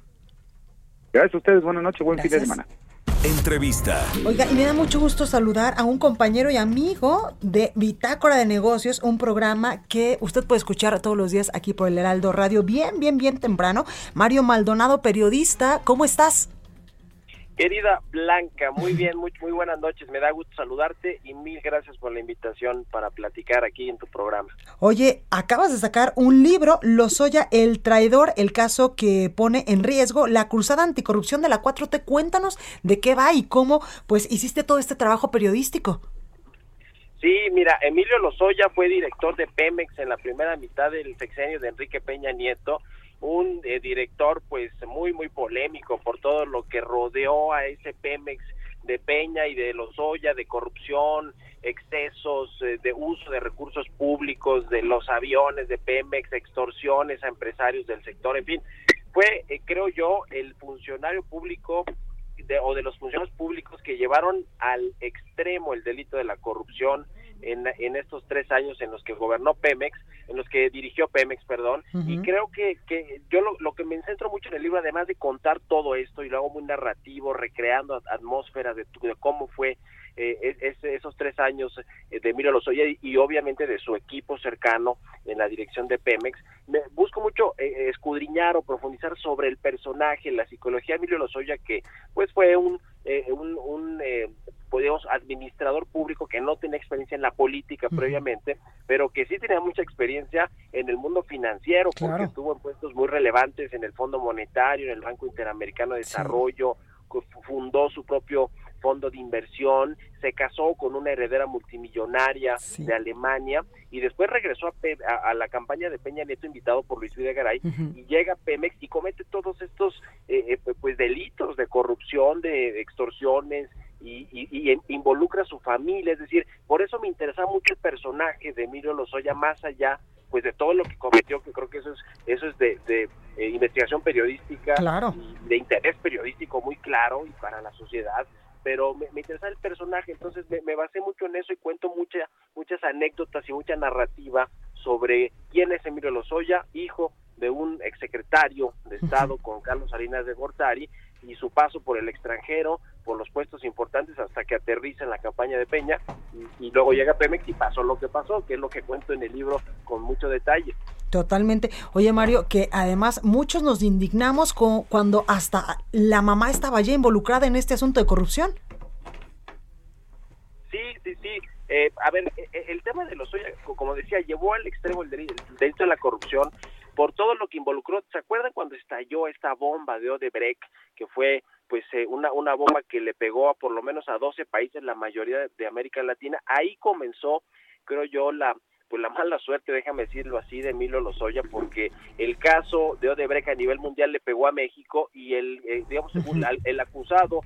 Gracias a ustedes, buenas noches, buen fin de semana. Entrevista. Oiga, y me da mucho gusto saludar a un compañero y amigo de Bitácora de Negocios, un programa que usted puede escuchar todos los días aquí por el Heraldo Radio, bien, bien, bien temprano. Mario Maldonado, periodista, ¿cómo estás? Querida Blanca, muy bien, muy, muy buenas noches. Me da gusto saludarte y mil gracias por la invitación para platicar aquí en tu programa. Oye, acabas de sacar un libro, Lozoya, el traidor, el caso que pone en riesgo la cruzada anticorrupción de la 4T. Cuéntanos de qué va y cómo pues hiciste todo este trabajo periodístico. Sí, mira, Emilio Lozoya fue director de Pemex en la primera mitad del sexenio de Enrique Peña Nieto un eh, director pues muy muy polémico por todo lo que rodeó a ese Pemex de Peña y de Lozoya, de corrupción, excesos eh, de uso de recursos públicos, de los aviones de Pemex, extorsiones a empresarios del sector, en fin, fue, eh, creo yo, el funcionario público de, o de los funcionarios públicos que llevaron al extremo el delito de la corrupción en, en estos tres años en los que gobernó Pemex, en los que dirigió Pemex, perdón, y creo que, que yo lo, lo, que me centro mucho en el libro, además de contar todo esto, y lo hago muy narrativo, recreando atmósferas de, de cómo fue eh, esos tres años eh, de Emilio Lozoya y, obviamente de su equipo cercano en la dirección de Pemex, me busco mucho eh, escudriñar o profundizar sobre el personaje, la psicología de Emilio Lozoya, que pues fue un, un, un podemos, administrador público que no tenía experiencia en la política previamente, pero que sí tenía mucha experiencia en el mundo financiero, porque estuvo en puestos muy relevantes en el Fondo Monetario, en el Banco Interamericano de Desarrollo, fundó su propio fondo de inversión, se casó con una heredera multimillonaria de Alemania y después regresó a, a, la campaña de Peña Nieto invitado por Luis Videgaray y llega a Pemex y comete todos estos eh, eh, pues delitos de corrupción, de extorsiones y, y, involucra a su familia, es decir, por eso me interesa mucho el personaje de Emilio Lozoya más allá pues de todo lo que cometió, que creo que eso es eso es de, de eh, investigación periodística, de interés periodístico muy claro y para la sociedad, pero me, interesa el personaje, entonces me, basé mucho en eso y cuento mucha, muchas anécdotas y mucha narrativa sobre quién es Emilio Lozoya, hijo de un exsecretario de Estado con Carlos Salinas de Gortari y su paso por el extranjero, por los puestos importantes hasta que aterriza en la campaña de Peña y, luego llega Pemex y pasó lo que pasó, que es lo que cuento en el libro con mucho detalle. Totalmente. Oye, Mario, que además muchos nos indignamos con, cuando hasta la mamá estaba ya involucrada en este asunto de corrupción. Sí, sí, sí. Eh, a ver, e, e, el tema de los como decía, llevó al extremo el delito, de la corrupción por todo lo que involucró. ¿Se acuerdan cuando estalló esta bomba de Odebrecht, que fue pues eh, una, una bomba que le pegó a por lo menos a 12 países, la mayoría de América Latina? Ahí comenzó, creo yo, la pues la mala suerte, déjame decirlo así, de Emilio Lozoya, porque el caso de Odebrecht a nivel mundial le pegó a México y el, eh, digamos, el acusado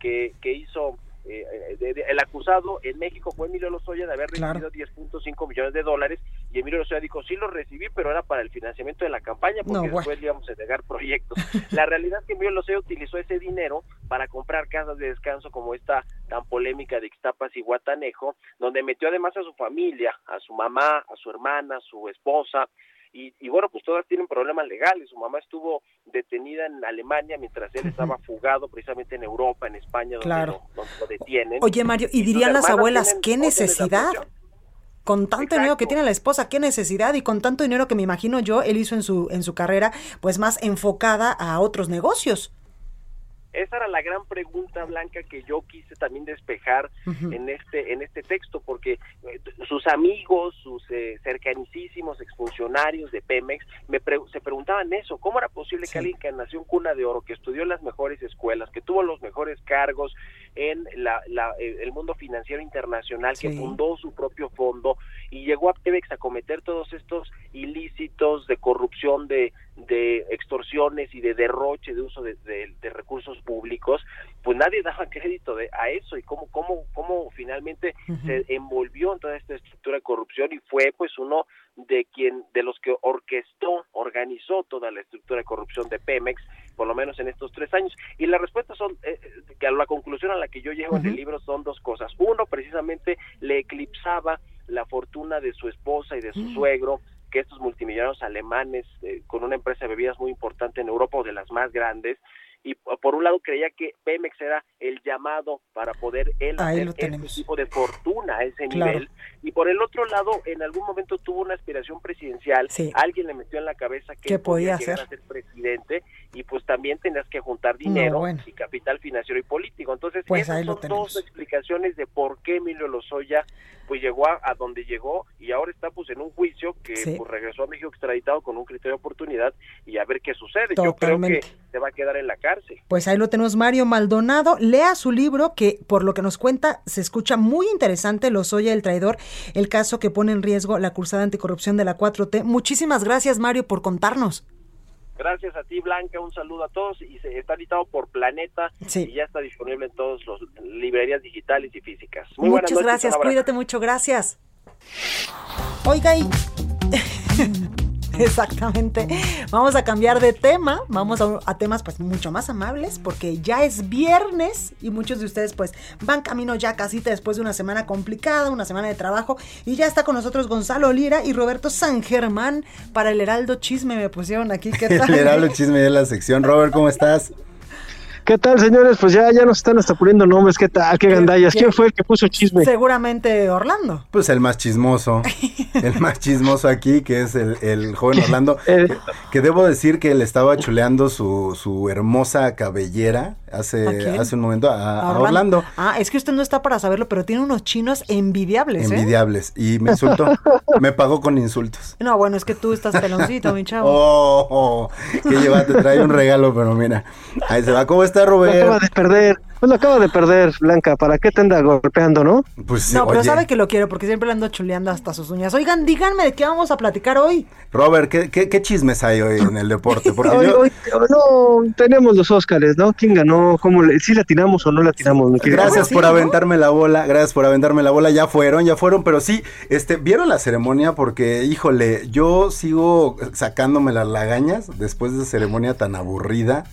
que, que hizo eh, eh el acusado en México fue Emilio Lozoya de haber recibido 10.5 millones de dólares y Emilio Lozoya dijo, sí lo recibí, pero era para el financiamiento de la campaña porque después íbamos a negar proyectos. la realidad es que Emilio Lozoya utilizó ese dinero para comprar casas de descanso como esta tan polémica de Ixtapas y Guatanejo, donde metió además a su familia, a su mamá, a su hermana, a su esposa, y, bueno, pues todas tienen problemas legales. Su mamá estuvo detenida en Alemania mientras él estaba fugado precisamente en Europa, en España, donde, lo, detienen. Oye, Mario, y, dirían las abuelas, ¿qué necesidad? Con tanto dinero que tiene la esposa, qué necesidad y con tanto dinero que me imagino yo él hizo en su en su carrera, pues más enfocada a otros negocios. Esa era la gran pregunta blanca que yo quise también despejar en este en este texto, porque eh, sus amigos, sus eh, cercanísimos exfuncionarios de Pemex me se preguntaban eso, ¿cómo era posible que alguien que nació en cuna de oro, que estudió en las mejores escuelas, que tuvo los mejores cargos en la, eh, el mundo financiero internacional, que fundó su propio fondo y llegó a Pemex a cometer todos estos ilícitos de corrupción, de de extorsiones y de derroche de uso de, recursos públicos, pues nadie daba crédito de, a eso. Y cómo, cómo, cómo finalmente se envolvió en toda esta estructura de corrupción y fue pues uno de quien, de los que orquestó, organizó toda la estructura de corrupción de Pemex, por lo menos en estos tres años. Y la respuesta son, eh, eh, que a la conclusión a la que yo llego en el libro son dos cosas. Uno, precisamente le eclipsaba la fortuna de su esposa y de su suegro, que estos multimillonarios alemanes eh, con una empresa de bebidas muy importante en Europa o de las más grandes y por un lado creía que Pemex era el llamado para poder él Ahí hacer tenemos. tipo de fortuna a ese Claro. nivel y por el otro lado en algún momento tuvo una aspiración presidencial Sí. alguien le metió en la cabeza que ¿Qué él podía llegar a ser presidente y pues también tenías que juntar dinero bueno. y capital financiero y político entonces Pues esas ahí lo son tenemos. dos explicaciones de por qué Emilio Lozoya pues llegó a, a donde llegó y ahora está pues en un juicio que Sí. pues regresó a México extraditado con un criterio de oportunidad y a ver qué sucede yo creo Totalmente. que se va a quedar en la cárcel Pues ahí lo tenemos, Mario Maldonado. Lea su libro que, por lo que nos cuenta, se escucha muy interesante, Lozoya el traidor, el caso que pone en riesgo la cruzada anticorrupción de la 4T. Muchísimas gracias, Mario, por contarnos. Gracias a ti, Blanca. Un saludo a todos. Y se está editado por Planeta Sí. y ya está disponible en todas las librerías digitales y físicas. Muy buenas Muchas noches, gracias, cuídate mucho, gracias. Oiga, y... Exactamente. Vamos a cambiar de tema, vamos a, a temas pues mucho más amables porque ya es viernes y muchos de ustedes pues van camino ya a casita después de una semana complicada, una semana de trabajo y ya está con nosotros Gonzalo Lira y Roberto San Germán para el Heraldo Chisme me pusieron aquí, ¿qué tal? El Heraldo Chisme de la sección. Robert, ¿cómo estás? ¿Qué tal, señores? Pues ya, ya nos están hasta poniendo nombres. ¿Qué tal? ¿Qué gandallas? ¿Quién fue el que puso chisme? Seguramente Orlando. Pues el más chismoso, el más chismoso aquí, que es el, el joven Orlando, Eh. que, que debo decir que le estaba chuleando su, su hermosa cabellera ¿A hace, hace un momento a, A a Orlando. Ah, es que usted no está para saberlo, pero tiene unos chinos envidiables, ¿eh? Envidiables. Y me insultó, me pagó con insultos. No, bueno, es que tú estás peloncito, mi chavo. Oh, oh, que lleva, te trae un regalo, pero mira, ahí se va. ¿Cómo está Lo acaba Robert? de perder. Pues lo acaba de perder, Blanca. ¿Para qué te anda golpeando, no? Pues No, pero oye, sabe que lo quiero porque siempre le ando chuleando hasta sus uñas. Oigan, díganme de qué vamos a platicar hoy. Robert, ¿qué, qué, qué chismes hay hoy en el deporte? Porque Hoy, yo, hoy- no, tenemos los Óscares, ¿no? ¿Quién ganó? ¿Cómo le, ¿Sí latinamos o no latinamos? mi querido? Gracias por aventarme la bola, gracias por aventarme la bola. Ya fueron, ya fueron, pero sí, este, ¿vieron la ceremonia? Porque, híjole, yo sigo sacándome las lagañas después de esa ceremonia tan aburrida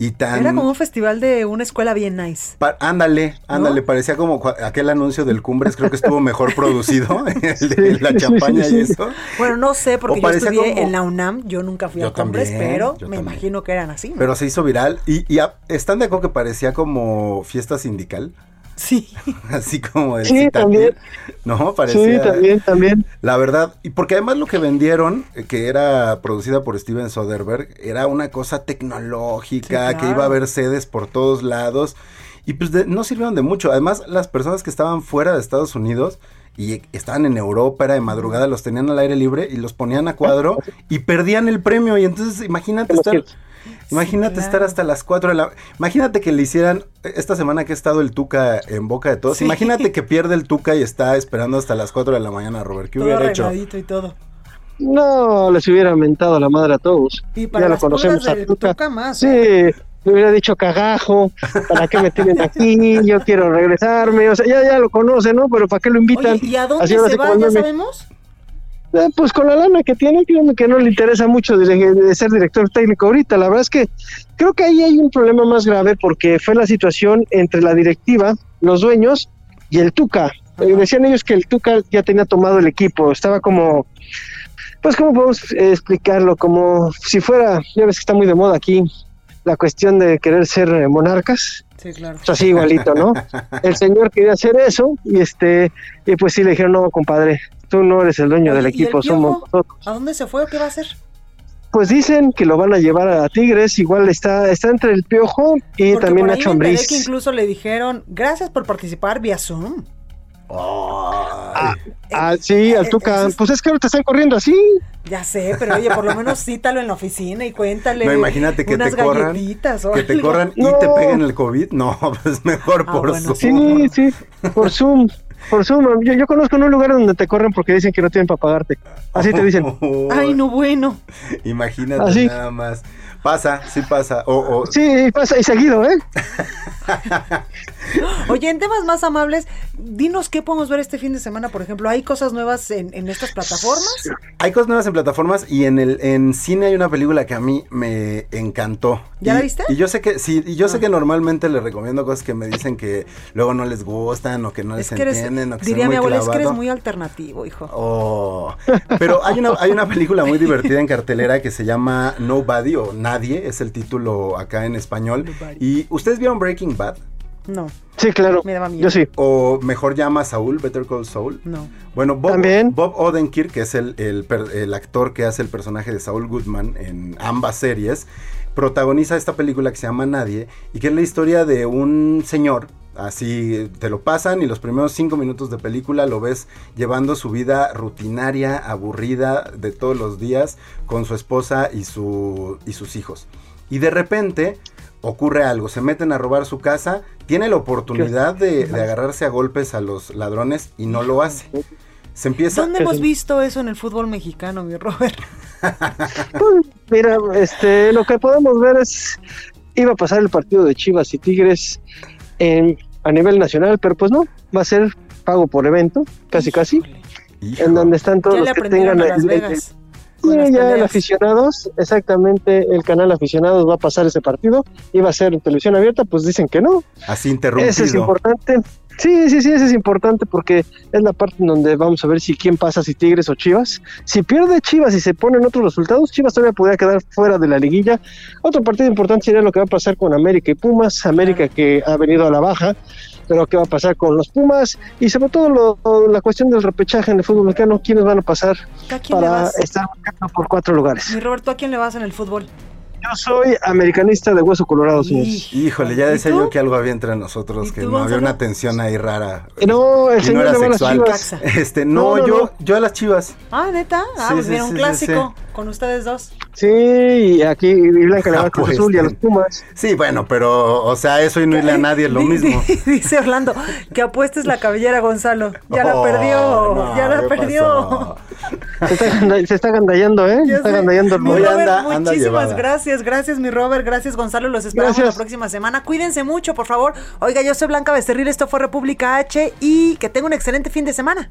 y tan... Era como un festival de una escuela bien nice. Pa- ándale, ándale, parecía como aquel anuncio del Cumbres, creo que estuvo mejor producido, el de la champaña y eso. Bueno, no sé, porque yo parecía estudié como- en la UNAM, yo nunca fui Yo a Cumbres, también, pero me también. imagino que eran así. ¿no? Pero se hizo viral y, y a- están de acuerdo que parecía como fiesta sindical. Sí. Así como el Sí, también. No, parecía. Sí, también, también. La verdad, y porque además lo que vendieron, eh, que era producida por Steven Soderbergh, era una cosa tecnológica, Sí, que iba a haber sedes por todos lados, y pues de- no sirvieron de mucho. Además, las personas que estaban fuera de Estados Unidos y estaban en Europa, era de madrugada, los tenían al aire libre y los ponían a cuadro y perdían el premio. Y entonces, imagínate estar... Imagínate estar hasta las 4 de la... Imagínate que le hicieran, esta semana que ha estado el Tuca en boca de todos, Sí. imagínate que pierde el Tuca y está esperando hasta las 4 de la mañana, Robert. ¿Qué todo hubiera hecho? y todo. No, les hubiera mentado la madre a todos. Y para ya lo las conocemos pulgas a Tuca. Tuca más. Sí, ¿eh? le hubiera dicho cagajo, ¿para qué me tienen aquí? Yo quiero regresarme, o sea, ya, ya lo conocen, ¿no? Pero ¿para qué lo invitan? Oye, ¿y a dónde Así se va? ¿Ya sabemos? Eh, pues con la lana que tiene, que no le interesa mucho de, de ser director técnico ahorita. La verdad es que creo que ahí hay un problema más grave porque fue la situación entre la directiva, los dueños y el Tuca. Eh, decían ellos que el Tuca ya tenía tomado el equipo, estaba como, pues cómo podemos eh, explicarlo, como si fuera, ya ves que está muy de moda aquí la cuestión de querer ser eh, monarcas. Sí, claro. Pues así igualito, ¿no? El señor quería hacer eso y este y pues sí le dijeron, "No, compadre, tú no eres el dueño del ¿Y el equipo, somos nosotros." ¿A dónde se fue o qué va a hacer? Pues dicen que lo van a llevar a Tigres, igual está está entre el Piojo y Porque también por ahí Nacho Ambriz. que incluso le dijeron, gracias por participar vía Zoom. Ah, sí, al Tuca. Pues es que ahora te están corriendo así. Ya sé, pero oye, por lo menos cítalo en la oficina y cuéntale No, imagínate que unas te corran, que te corran y te peguen el COVID. No, pues mejor Ah, por bueno, Zoom. Sí, sí, por Zoom. Por Zoom. Yo, yo conozco en un lugar donde te corren porque dicen que no tienen para pagarte. Así te dicen. Ay, no bueno. Imagínate Así. nada más. Pasa, sí pasa. O, o- Sí, pasa y seguido, ¿eh? Oye, en temas más amables, dinos qué podemos ver este fin de semana, por ejemplo. ¿Hay cosas nuevas en, en estas plataformas? Hay cosas nuevas en plataformas y en el en cine hay una película que a mí me encantó. ¿Ya Y- la viste? Y yo sé que sí, y yo sé que normalmente les recomiendo cosas que me dicen que luego no les gustan o que no les Es que eres, entiendo. veneno. Que Diría mi abuela, es que eres muy alternativo, hijo. Oh. Pero hay una, hay una película muy divertida en cartelera que se llama Nobody o Nadie, es el título acá en español. ¿Y ustedes vieron Breaking Bad? No. Sí, claro. Me daba miedo. Yo sí. O mejor llama Saúl, Better Call Saul. No. Bueno, Bob, Bob Odenkirk, que es el, el el actor que hace el personaje de Saul Goodman en ambas series, protagoniza esta película que se llama Nadie y que es la historia de un señor. Así te lo pasan y los primeros cinco minutos de película lo ves llevando su vida rutinaria, aburrida de todos los días con su esposa y, su, y sus hijos. Y de repente ocurre algo, se meten a robar su casa, tiene la oportunidad de, de agarrarse a golpes a los ladrones y no lo hace. Se empieza... ¿Dónde hemos visto eso en el fútbol mexicano, mi Robert? Mira, este, lo que podemos ver es, iba a pasar el partido de Chivas y Tigres en, a nivel nacional, pero pues no, va a ser pago por evento, casi casi, en donde están todos los que tengan a Las el- el- Vegas. Ya el aficionados, exactamente, el canal aficionados va a pasar ese partido, iba a ser en televisión abierta, pues dicen que no. Así interrumpido. Ese es importante. Sí, sí, sí, ese es importante porque es la parte en donde vamos a ver si quién pasa, si Tigres o Chivas. Si pierde Chivas y se ponen otros resultados, Chivas todavía podría quedar fuera de la liguilla. Otro partido importante sería lo que va a pasar con América y Pumas. América que ha venido a la baja, pero qué va a pasar con los Pumas y sobre todo lo- la cuestión del repechaje en el fútbol mexicano, quiénes van a pasar ¿Tú a para estar por cuatro lugares. Mi Robert, ¿tú a quién le vas en el fútbol? Yo soy americanista de hueso colorado, señores. Híjole, ya ¿Y decía yo que algo había entre nosotros, que no había una tensión ahí rara. No, el Y no señor era las sexual. Chivas. Este, no, No, no, yo, no. yo a las chivas. Ah, neta. Ah, Sí, pues sí, mira, sí, un sí, clásico con ustedes dos. Sí, y aquí y Blanca le va a Cruz Apuesten. Azul y a los Pumas. Sí, bueno, pero, o sea, eso y no irle a nadie es lo mismo. di- Dice Orlando, que apuestes la cabellera, Gonzalo. Ya la Oh, perdió, no, ya la ¿qué perdió. Se está, se está gandallando, ¿eh? Se Ya está gandallando el anda- anda muchísimas llevada. Gracias, gracias mi Robert, gracias Gonzalo, los esperamos Gracias. la próxima semana. Cuídense mucho, por favor. Oiga, yo soy Blanca Becerril, esto fue República H y que tenga un excelente fin de semana.